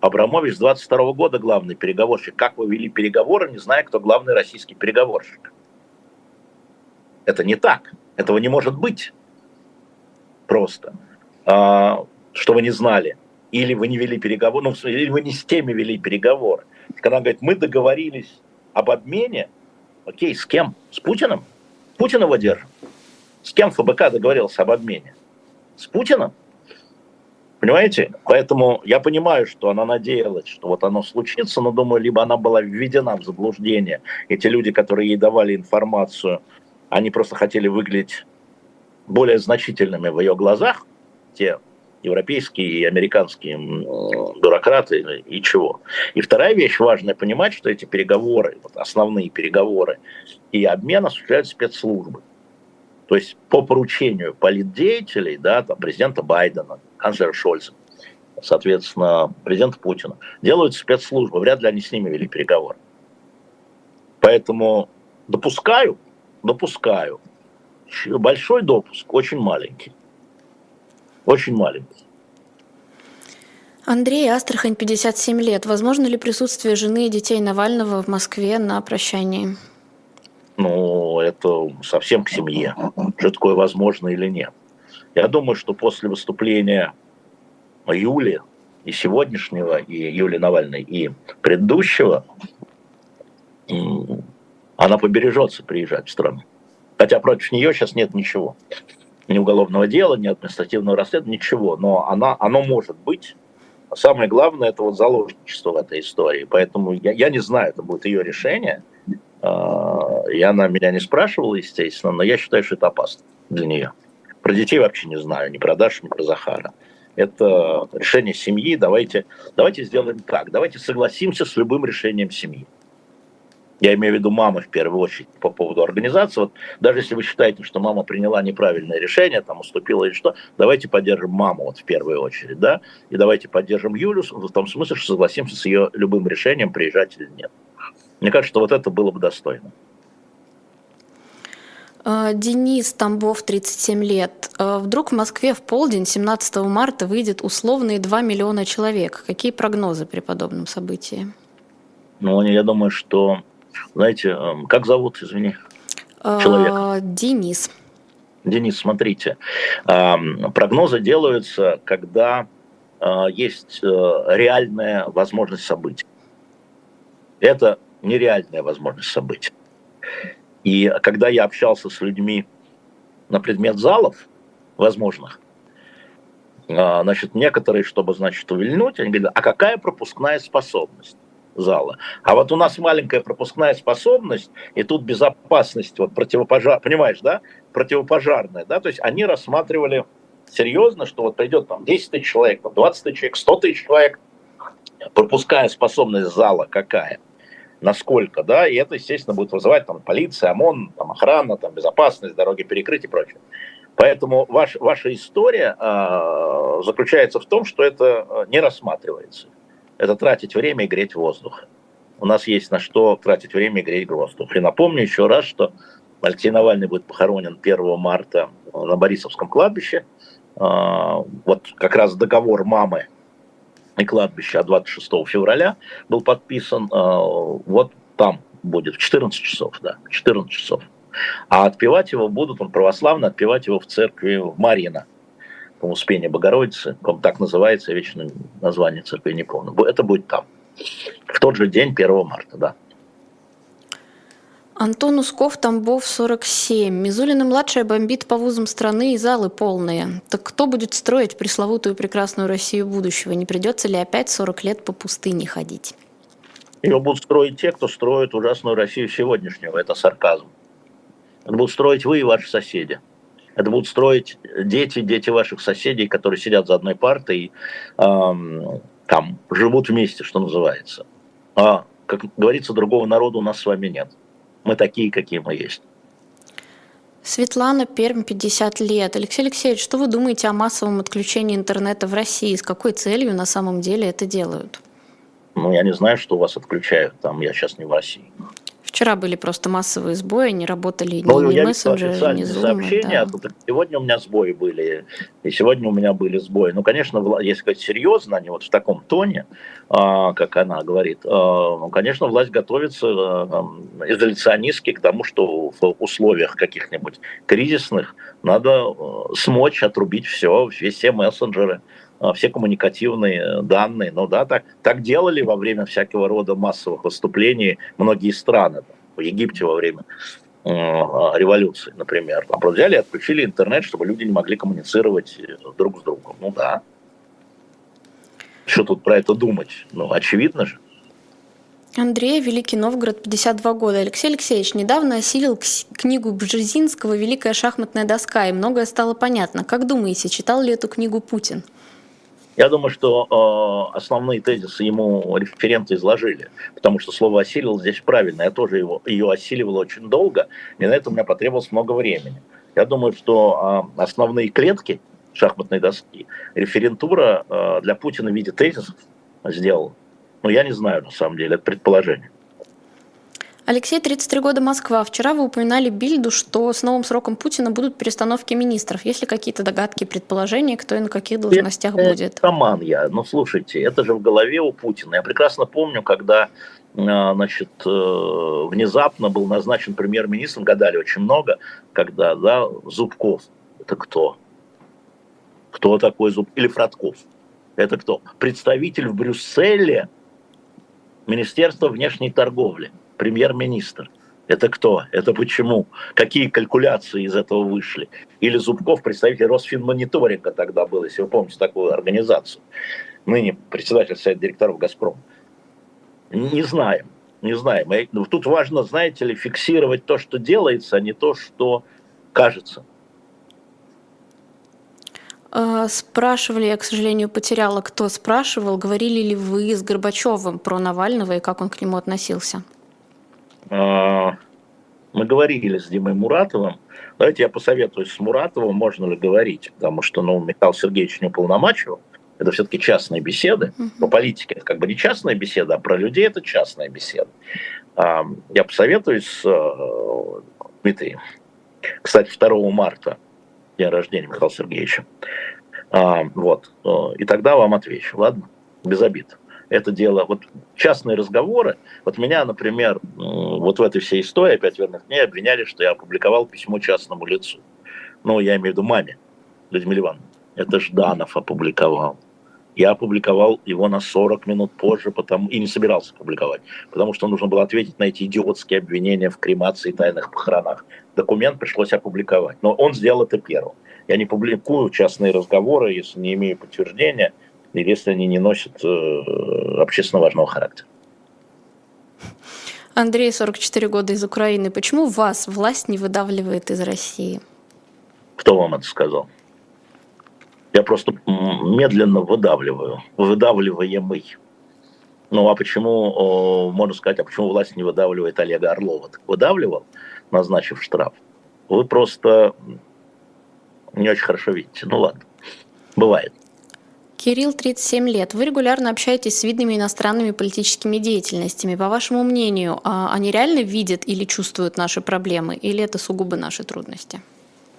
Абрамович с 22 года главный переговорщик. Как вы вели переговоры, не зная, кто главный российский переговорщик? Это не так. Этого не может быть просто. А, что вы не знали. Или вы не вели переговоры, ну, или вы не с теми вели переговоры. Когда говорит, мы договорились об обмене, окей, с кем? С Путиным? Путин его держит. С кем ФБК договорился об обмене? С Путиным? Понимаете? Поэтому я понимаю, что она надеялась, что вот оно случится, но думаю, либо она была введена в заблуждение. Эти люди, которые ей давали информацию, они просто хотели выглядеть более значительными в ее глазах, те европейские и американские бюрократы и чего. И вторая вещь важная понимать, что эти переговоры, вот основные переговоры и обмен осуществляют спецслужбы. То есть по поручению политдеятелей, да, там, президента Байдена, канцлера Шольца, соответственно, президента Путина, делают спецслужбы. Вряд ли они с ними вели переговоры. Поэтому допускаю, допускаю. Большой допуск, очень маленький. Очень маленький. Андрей Астрахань, 57 лет. Возможно ли присутствие жены и детей Навального в Москве на прощании? Ну, это совсем к семье. Что такое возможно или нет? Я думаю, что после выступления Юли и сегодняшнего, и Юли Навальной, и предыдущего, она побережется приезжать в страну. Хотя против нее сейчас нет ничего. Ни уголовного дела, ни административного расследования, ничего. Но она, оно может быть. Самое главное, это вот заложничество в этой истории. Поэтому я, я не знаю, это будет ее решение. А, и она меня не спрашивала, естественно, но я считаю, что это опасно для нее. Про детей вообще не знаю, ни про Дашу, ни про Захара. Это решение семьи. Давайте, давайте сделаем так. Давайте согласимся с любым решением семьи я имею в виду мамы в первую очередь по поводу организации, вот даже если вы считаете, что мама приняла неправильное решение, там уступила или что, давайте поддержим маму вот в первую очередь, да, и давайте поддержим Юлю в том смысле, что согласимся с ее любым решением, приезжать или нет. Мне кажется, что вот это было бы достойно. А, Денис Тамбов, 37 лет. А, вдруг в Москве в полдень 17 марта выйдет условные 2 миллиона человек. Какие прогнозы при подобном событии? Ну, я думаю, что знаете, эм, как зовут, извини, человека? Денис. Денис, смотрите, эм, прогнозы делаются, когда э, есть э, реальная возможность событий. Это нереальная возможность событий. И когда я общался с людьми на предмет залов возможных, а, значит, некоторые, чтобы, значит, увильнуть, они говорят, а какая пропускная способность? Зала. А вот у нас маленькая пропускная способность, и тут безопасность, вот противопожар, понимаешь, да, противопожарная, да, то есть они рассматривали серьезно, что вот придет там 10 тысяч человек, 20 тысяч человек, 100 тысяч человек, пропуская способность зала какая, насколько, да, и это, естественно, будет вызывать там полиция, ОМОН, там охрана, там безопасность, дороги перекрыть и прочее. Поэтому ваш, ваша история э, заключается в том, что это а, не рассматривается. Это тратить время и греть воздух. У нас есть на что тратить время и греть воздух. И напомню еще раз, что Алексей Навальный будет похоронен 1 марта на Борисовском кладбище. Э, вот как раз договор мамы и кладбища 26 февраля был подписан. Э, вот там будет в 14 часов, да, 14 часов. А отпевать его будут, он православно, отпевать его в церкви в Марина, по Успение Богородицы, по так называется, вечно название церкви не помню. Это будет там. В тот же день, 1 марта, да. Антон Усков, Тамбов, 47. Мизулина-младшая бомбит по вузам страны и залы полные. Так кто будет строить пресловутую прекрасную Россию будущего? Не придется ли опять 40 лет по пустыне ходить? Ее будут строить те, кто строит ужасную Россию сегодняшнего. Это сарказм. Это будут строить вы и ваши соседи. Это будут строить дети, дети ваших соседей, которые сидят за одной партой эм, там живут вместе, что называется. А, как говорится, другого народа у нас с вами нет. Мы такие, какие мы есть. Светлана Перм, 50 лет. Алексей Алексеевич, что вы думаете о массовом отключении интернета в России? С какой целью на самом деле это делают? Ну, я не знаю, что у вас отключают. Там я сейчас не в России. Вчера были просто массовые сбои, не работали ну, ни, ни мессенджеры, ни Zoom. Сообщения, да. сегодня у меня сбои были, и сегодня у меня были сбои. Ну, конечно, если сказать серьезно, не вот в таком тоне, а, как она говорит, а, ну, конечно, власть готовится а, изоляционистски к тому, что в условиях каких-нибудь кризисных надо смочь отрубить все, все мессенджеры. А, все коммуникативные данные. Ну да, так, так делали во время всякого рода массовых выступлений многие страны. В Египте во время а, революции, например. Там взяли и отключили интернет, чтобы люди не могли коммуницировать э, друг с другом. Ну да. Что тут про это думать? Ну, очевидно же. Андрей, Великий Новгород, 52 года. Алексей Алексеевич недавно осилил книгу Бжезинского «Великая шахматная доска», и многое стало понятно. Как думаете, читал ли эту книгу Путин? Я думаю, что э, основные тезисы ему референты изложили, потому что слово «осилил» здесь правильно. Я тоже его, ее осиливал очень долго, и на это у меня потребовалось много времени. Я думаю, что э, основные клетки шахматной доски референтура э, для Путина в виде тезисов сделал. Но я не знаю, на самом деле, это предположение. Алексей, 33 года, Москва. Вчера вы упоминали Бильду, что с новым сроком Путина будут перестановки министров. Есть ли какие-то догадки, предположения, кто и на каких должностях это, будет? Роман я. Ну, слушайте, это же в голове у Путина. Я прекрасно помню, когда а, значит, э, внезапно был назначен премьер-министром, гадали очень много, когда, да, Зубков. Это кто? Кто такой Зуб? Или Фродков? Это кто? Представитель в Брюсселе Министерства внешней торговли премьер-министр. Это кто? Это почему? Какие калькуляции из этого вышли? Или Зубков, представитель Росфинмониторинга тогда был, если вы помните такую организацию. Ныне председатель совета директоров «Газпром». Не знаем, не знаем. Тут важно, знаете ли, фиксировать то, что делается, а не то, что кажется. А, спрашивали, я, к сожалению, потеряла, кто спрашивал, говорили ли вы с Горбачевым про Навального и как он к нему относился? А, мы говорили с Димой Муратовым. Давайте я посоветуюсь с Муратовым, можно ли говорить, потому что ну, Михаил Сергеевич не уполномачивал. Это все-таки частные беседы. По политике это как бы не частная беседа, а про людей это частная беседа. А, я посоветуюсь с э, Дмитрием. Кстати, 2 марта день рождения Михаила Сергеевича. А, вот. Э, и тогда вам отвечу, ладно? Без обид это дело, вот частные разговоры, вот меня, например, вот в этой всей истории, опять верных мне обвиняли, что я опубликовал письмо частному лицу. Ну, я имею в виду маме, Людмиле Ивановне. Это Жданов опубликовал. Я опубликовал его на 40 минут позже, потому, и не собирался публиковать, потому что нужно было ответить на эти идиотские обвинения в кремации и тайных похоронах. Документ пришлось опубликовать, но он сделал это первым. Я не публикую частные разговоры, если не имею подтверждения, или если они не носят э, общественно важного характера. Андрей, 44 года из Украины. Почему вас власть не выдавливает из России? Кто вам это сказал? Я просто медленно выдавливаю, выдавливаемый. Ну а почему, можно сказать, а почему власть не выдавливает Олега Орлова? Так выдавливал, назначив штраф. Вы просто не очень хорошо видите. Ну ладно, бывает. Кирилл, 37 лет. Вы регулярно общаетесь с видными иностранными политическими деятельностями. По вашему мнению, а они реально видят или чувствуют наши проблемы, или это сугубо наши трудности?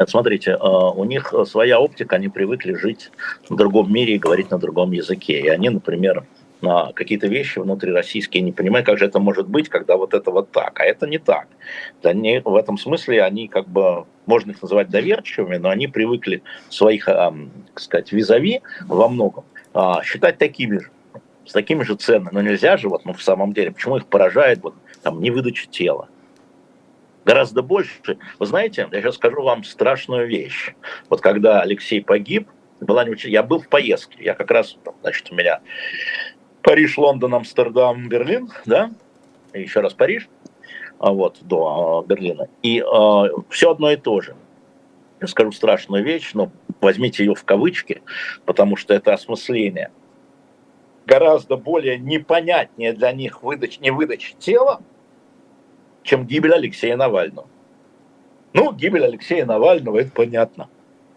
Смотрите, а, у них своя оптика, они привыкли жить в другом мире и говорить на другом языке. И они, например, на какие-то вещи внутрироссийские не понимают, как же это может быть, когда вот это вот так, а это не так. Они, в этом смысле они как бы, можно их называть доверчивыми, но они привыкли своих, так сказать, визави во многом а, считать такими же, с такими же ценами. Но нельзя же, вот, ну, в самом деле, почему их поражает вот, там, невыдача тела? гораздо больше. Вы знаете, я сейчас скажу вам страшную вещь. Вот когда Алексей погиб, была не очень... я был в поездке, я как раз, значит, у меня Париж, Лондон, Амстердам, Берлин, да, еще раз Париж, а вот, до а, Берлина. И э, все одно и то же. Я скажу страшную вещь, но возьмите ее в кавычки, потому что это осмысление. Гораздо более непонятнее для них выдач, не выдача тела, чем гибель Алексея Навального. Ну, гибель Алексея Навального, это понятно.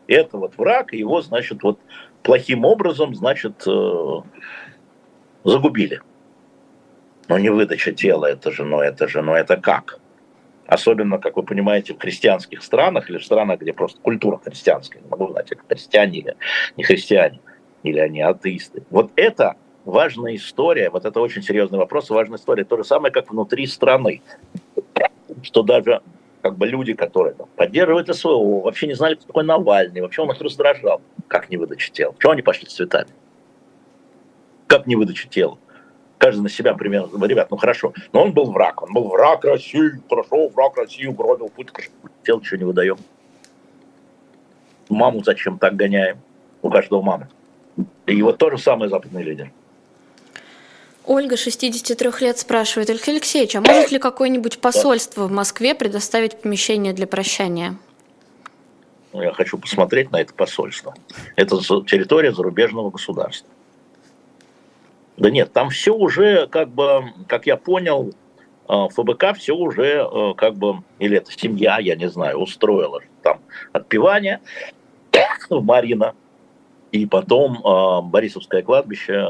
Это вот враг, его, значит, вот плохим образом, значит, э, загубили. Но не выдача тела, это же, ну это же, ну это как? Особенно, как вы понимаете, в христианских странах или в странах, где просто культура христианская, не могу знать, это христиане или не христиане, или они атеисты. Вот это важная история, вот это очень серьезный вопрос, важная история. То же самое, как внутри страны что даже как бы люди, которые там, поддерживают СВО, вообще не знали, кто такой Навальный, вообще он их раздражал. Как не выдача тела? Чего они пошли с цветами? Как не выдача тела? Каждый на себя примерно, ребят, ну хорошо, но он был враг, он был враг России, хорошо, враг России, угробил, пытка, тело ничего не выдаем. Маму зачем так гоняем? У каждого мамы. И вот то же самое западный лидер. Ольга, 63 лет, спрашивает, Алексей Алексеевич, а может ли какое-нибудь посольство в Москве предоставить помещение для прощания? Ну, я хочу посмотреть на это посольство. Это территория зарубежного государства. Да нет, там все уже, как бы, как я понял, э, ФБК все уже, э, как бы, или это семья, я не знаю, устроила там отпевание Марина, и потом э, Борисовское кладбище,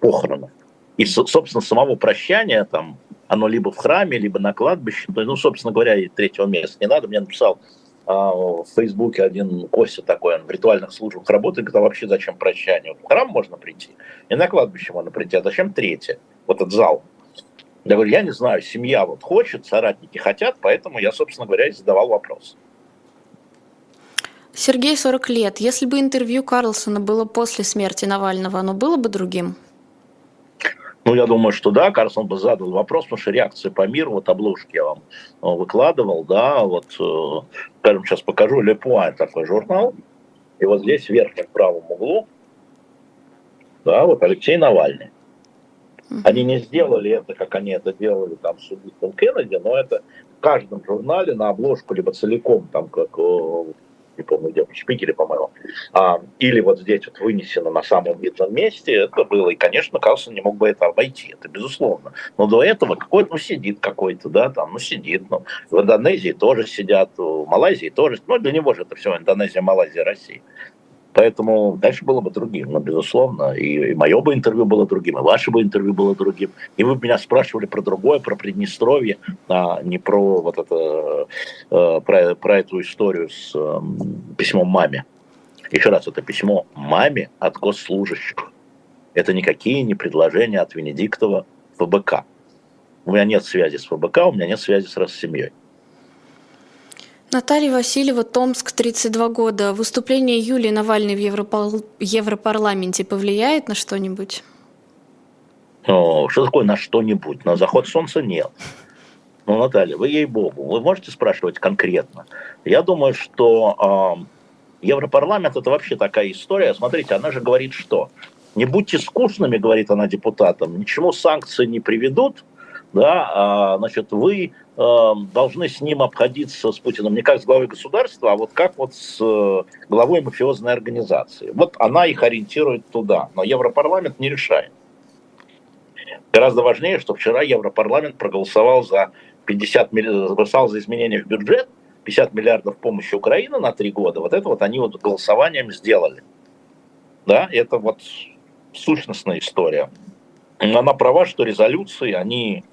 похороны. И, собственно, самого прощания там, оно либо в храме, либо на кладбище. Ну, собственно говоря, и третьего места не надо. Мне написал а, в Фейсбуке один Костя такой, он в ритуальных службах работает, говорит, а вообще зачем прощание? В храм можно прийти, и на кладбище можно прийти, а зачем третье? Вот этот зал. Я говорю, я не знаю, семья вот хочет, соратники хотят, поэтому я, собственно говоря, и задавал вопрос. Сергей, 40 лет. Если бы интервью Карлсона было после смерти Навального, оно было бы другим? Ну, я думаю, что да, Карлсон бы задал вопрос, потому что реакция по миру, вот обложки я вам э, выкладывал, да, вот, э, скажем, сейчас покажу, Le Point такой журнал, и вот здесь в верхнем правом углу, да, вот Алексей Навальный. Они не сделали это, как они это делали там с убийством Кеннеди, но это в каждом журнале на обложку, либо целиком, там, как э, не помню где, в Шпигеле, по-моему, а, или вот здесь вот вынесено на самом видном месте, это было. И, конечно, Карлсон не мог бы это обойти, это безусловно. Но до этого какой-то, ну, сидит какой-то, да, там, ну, сидит, ну, в Индонезии тоже сидят, в Малайзии тоже, ну, для него же это все Индонезия, Малайзия, Россия. Поэтому дальше было бы другим, ну, безусловно. И, и мое бы интервью было другим, и ваше бы интервью было другим. И вы меня спрашивали про другое, про Приднестровье, а не про вот это, э, про, про эту историю с э, письмом маме. Еще раз, это письмо маме от госслужащих. Это никакие не предложения от Венедиктова ФБК. У меня нет связи с ФБК, у меня нет связи с Россемьей. Наталья Васильева, Томск, 32 года. Выступление Юлии Навальной в Европар... Европарламенте повлияет на что-нибудь? Ну, что такое на что-нибудь? На заход солнца нет. Ну, Наталья, вы ей-богу, вы можете спрашивать конкретно? Я думаю, что э, Европарламент это вообще такая история. Смотрите, она же говорит что? Не будьте скучными, говорит она депутатам, ничему санкции не приведут, да, а, значит, вы э, должны с ним обходиться, с Путиным, не как с главой государства, а вот как вот с э, главой мафиозной организации. Вот она их ориентирует туда, но Европарламент не решает. Гораздо важнее, что вчера Европарламент проголосовал за 50 голосовал за изменения в бюджет, 50 миллиардов помощи Украине на три года. Вот это вот они вот голосованием сделали. Да, это вот сущностная история. Она права, что резолюции, они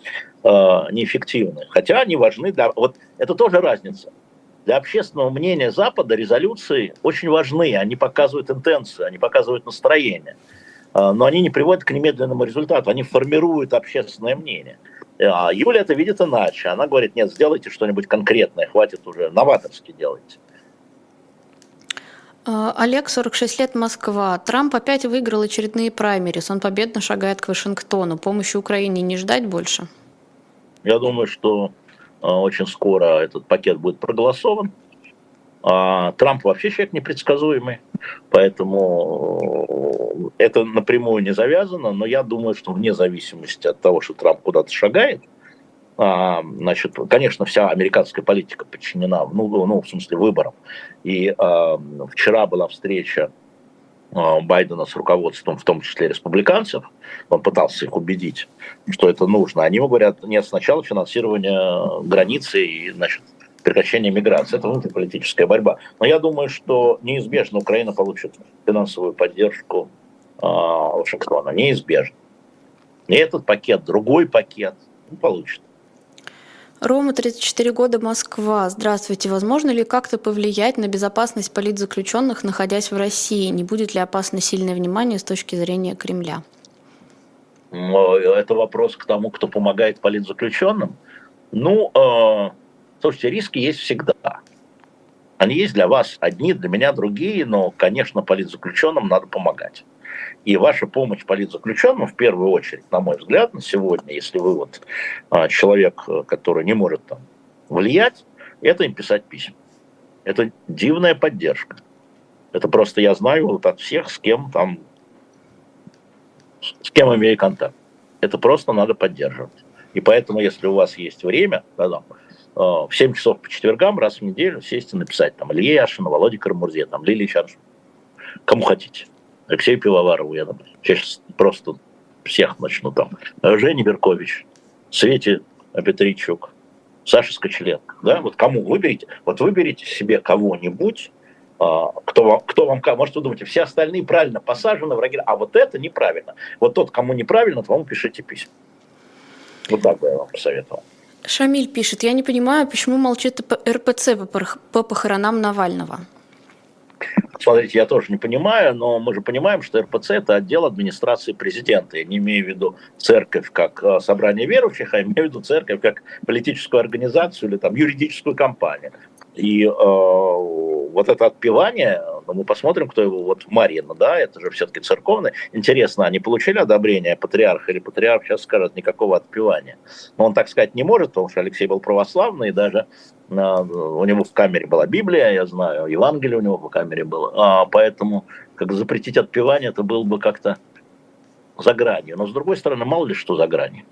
неэффективны. Хотя они важны для... Вот это тоже разница. Для общественного мнения Запада резолюции очень важны. Они показывают интенцию, они показывают настроение. Э, но они не приводят к немедленному результату. Они формируют общественное мнение. А Юля это видит иначе. Она говорит, нет, сделайте что-нибудь конкретное, хватит уже, новаторски делайте. Олег, 46 лет, Москва. Трамп опять выиграл очередные праймерис. Он победно шагает к Вашингтону. Помощи Украине не ждать больше? Я думаю, что а, очень скоро этот пакет будет проголосован. А Трамп вообще человек непредсказуемый, поэтому э, это напрямую не завязано, но я думаю, что вне зависимости от того, что Трамп куда-то шагает, а, значит, конечно, вся американская политика подчинена, ну, ну в смысле, выборам. И а, вчера была встреча Байдена с руководством, в том числе республиканцев, он пытался их убедить, что это нужно. Они ему говорят, нет, сначала финансирование границы и, значит, прекращение миграции. Это внутриполитическая борьба. Но я думаю, что неизбежно Украина получит финансовую поддержку э, Вашингтона. Неизбежно. И этот пакет, другой пакет ну, получит. Рома, 34 года, Москва. Здравствуйте. Возможно ли как-то повлиять на безопасность политзаключенных, находясь в России? Не будет ли опасно сильное внимание с точки зрения Кремля? Это вопрос к тому, кто помогает политзаключенным. Ну, э, Слушайте, риски есть всегда. Они есть для вас одни, для меня другие, но, конечно, политзаключенным надо помогать. И ваша помощь политзаключенным, в первую очередь, на мой взгляд, на сегодня, если вы вот а, человек, который не может там влиять, это им писать письма. Это дивная поддержка. Это просто я знаю вот от всех, с кем там, с кем имею контакт. Это просто надо поддерживать. И поэтому, если у вас есть время, да, да, Э, в 7 часов по четвергам раз в неделю сесть и написать там Илье Яшина, Володя Карамурзе, там Лилия Чаншин, кому хотите. Алексею Пивоварову я там, сейчас просто всех начну там. Женя Беркович, Свете Петричук, Саша Скочеленко. Да? Вот кому выберите, вот выберите себе кого-нибудь, а, кто вам, кто вам, может, вы думаете, все остальные правильно посажены, враги, а вот это неправильно. Вот тот, кому неправильно, тому пишите письма. Вот так бы я вам посоветовал. Шамиль пишет, я не понимаю, почему молчит РПЦ по похоронам Навального. Смотрите, я тоже не понимаю, но мы же понимаем, что РПЦ – это отдел администрации президента. Я не имею в виду церковь как э, собрание верующих, а имею в виду церковь как политическую организацию или там юридическую компанию. И э, вот это отпевание, ну, мы посмотрим, кто его, вот Марина, да, это же все-таки церковное. Интересно, они получили одобрение патриарха или патриарх сейчас скажет никакого отпевания? Но он так сказать не может, потому что Алексей был православный, и даже э, у него в камере была Библия, я знаю, Евангелие у него в камере было. А, поэтому как запретить отпевание, это было бы как-то за гранью. Но с другой стороны, мало ли что за гранью.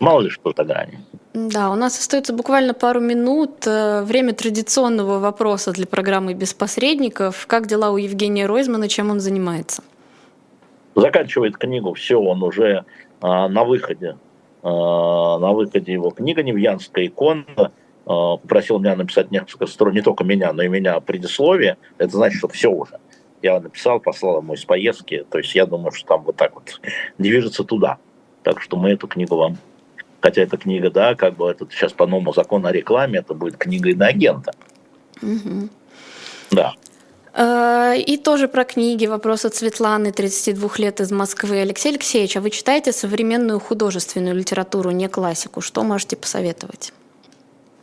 Мало ли что за. Да, у нас остается буквально пару минут. Э, время традиционного вопроса для программы «Без посредников». Как дела у Евгения Ройзмана, чем он занимается? Заканчивает книгу, все, он уже а, на выходе. А, на выходе его книга «Невьянская икона». А, попросил меня написать несколько строк, не только меня, но и меня предисловие. Это значит, что все уже. Я написал, послал ему из поездки. То есть я думаю, что там вот так вот движется туда. Так что мы эту книгу вам хотя эта книга, да, как бы это сейчас по новому закону о рекламе, это будет книга иноагента. Угу. Да. А, и тоже про книги. Вопрос от Светланы, 32 лет из Москвы. Алексей Алексеевич, а вы читаете современную художественную литературу, не классику? Что можете посоветовать?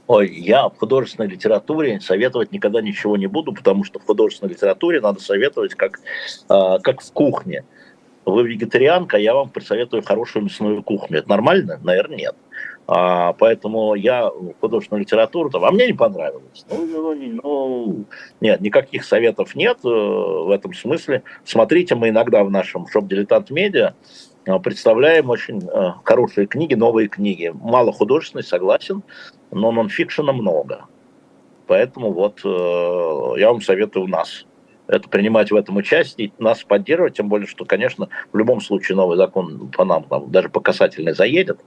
Ой, я в художественной литературе советовать никогда ничего не буду, потому что в художественной литературе надо советовать как, э, как в кухне. Вы вегетарианка, я вам посоветую хорошую мясную кухню. Это нормально? Наверное, нет. А, поэтому я художественную литературу, там, а мне не понравилось. Ну, ну, ну, нет, никаких советов нет э, в этом смысле. Смотрите, мы иногда в нашем шоп «Дилетант Медиа» э, представляем очень э, хорошие книги, новые книги. Мало художественной, согласен, но нонфикшена много. Поэтому вот я вам советую нас это принимать в этом участие, нас поддерживать, тем более, что, конечно, в любом случае новый закон по нам там, даже по касательной заедет,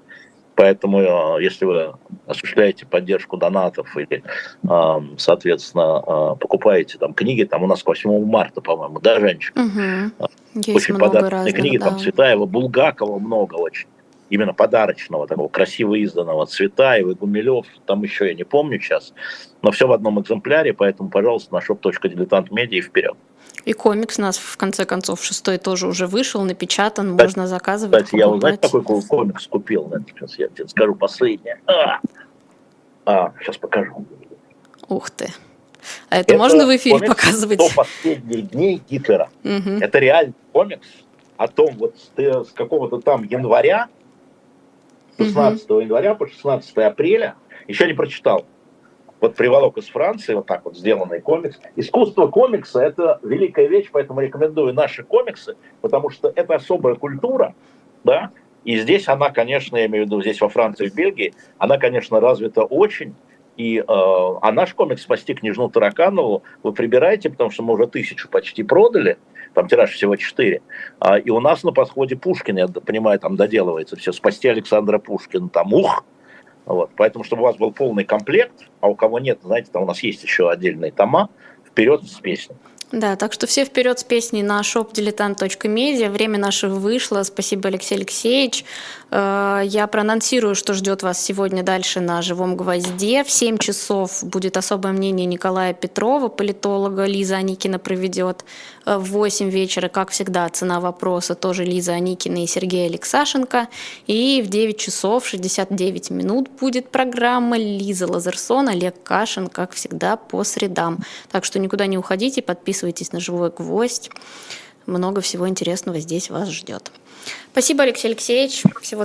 Поэтому, э, если вы осуществляете поддержку донатов или, соответственно, э, покупаете там книги, там у нас к 8 марта, по-моему, да, женщина? Угу. Есть очень подарочные книги, да. там Цветаева, Булгакова много очень именно подарочного, такого красиво изданного Цветаева, Гумилев, там еще я не помню сейчас, но все в одном экземпляре, поэтому, пожалуйста, на shop.diletant.media и вперед. И комикс у нас, в конце концов, шестой тоже уже вышел, напечатан, кстати, можно заказывать. Кстати, покупать. я узнать, какой комикс купил. Сейчас я тебе скажу последнее. А, а сейчас покажу. Ух ты. А это, это можно в эфире показывать? 100 последних дней Гитлера. Угу. Это реальный комикс о том, вот с какого-то там января 16 угу. января по 16 апреля, еще не прочитал. Вот приволок из Франции, вот так вот сделанный комикс. Искусство комикса – это великая вещь, поэтому рекомендую наши комиксы, потому что это особая культура, да, и здесь она, конечно, я имею в виду здесь во Франции в Бельгии, она, конечно, развита очень, и, э, а наш комикс «Спасти княжну Тараканову» вы прибираете, потому что мы уже тысячу почти продали, там тираж всего 4. А, и у нас на подходе Пушкин, я понимаю, там доделывается все, спасти Александра Пушкина, там ух. Вот. Поэтому, чтобы у вас был полный комплект, а у кого нет, знаете, там у нас есть еще отдельные тома, вперед с песней. Да, так что все вперед с песней на shopdiletant.media. Время наше вышло. Спасибо, Алексей Алексеевич. Э, я проанонсирую, что ждет вас сегодня дальше на «Живом гвозде». В 7 часов будет особое мнение Николая Петрова, политолога. Лиза Аникина проведет. В 8 вечера, как всегда, «Цена вопроса» тоже Лиза Аникина и Сергей Алексашенко. И в 9 часов 69 минут будет программа Лиза Лазерсон, Олег Кашин, как всегда, по средам. Так что никуда не уходите, подписывайтесь на «Живой гвоздь». Много всего интересного здесь вас ждет. Спасибо, Алексей Алексеевич. Всего доброго.